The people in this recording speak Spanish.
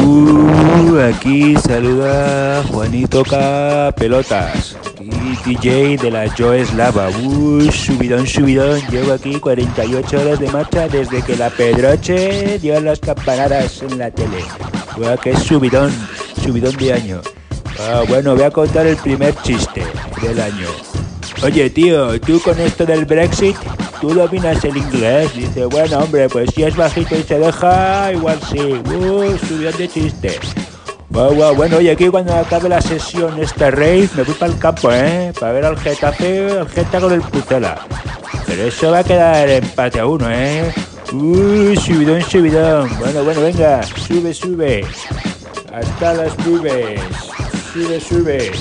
Uh, aquí saluda Juanito K. Pelotas. Aquí DJ de la Joe Slava. Uh, subidón, subidón. Llevo aquí 48 horas de marcha desde que la Pedroche dio las campanadas en la tele. Uh, que subidón, subidón de año. Ah, bueno, voy a contar el primer chiste del año. Oye, tío, tú con esto del Brexit, tú dominas el inglés. Dice, bueno, hombre, pues si es bajito y se deja, igual sí. Uh, subió de chiste. Wow, wow, bueno, oye, aquí cuando acabe la sesión esta rave, me voy para el campo, ¿eh? Para ver al Getafe, al Geta con el Pucela. Pero eso va a quedar empate a uno, ¿eh? Uy, subidón, subidón. Bueno, bueno, venga, sube, sube. Hasta las nubes. Sube, sube.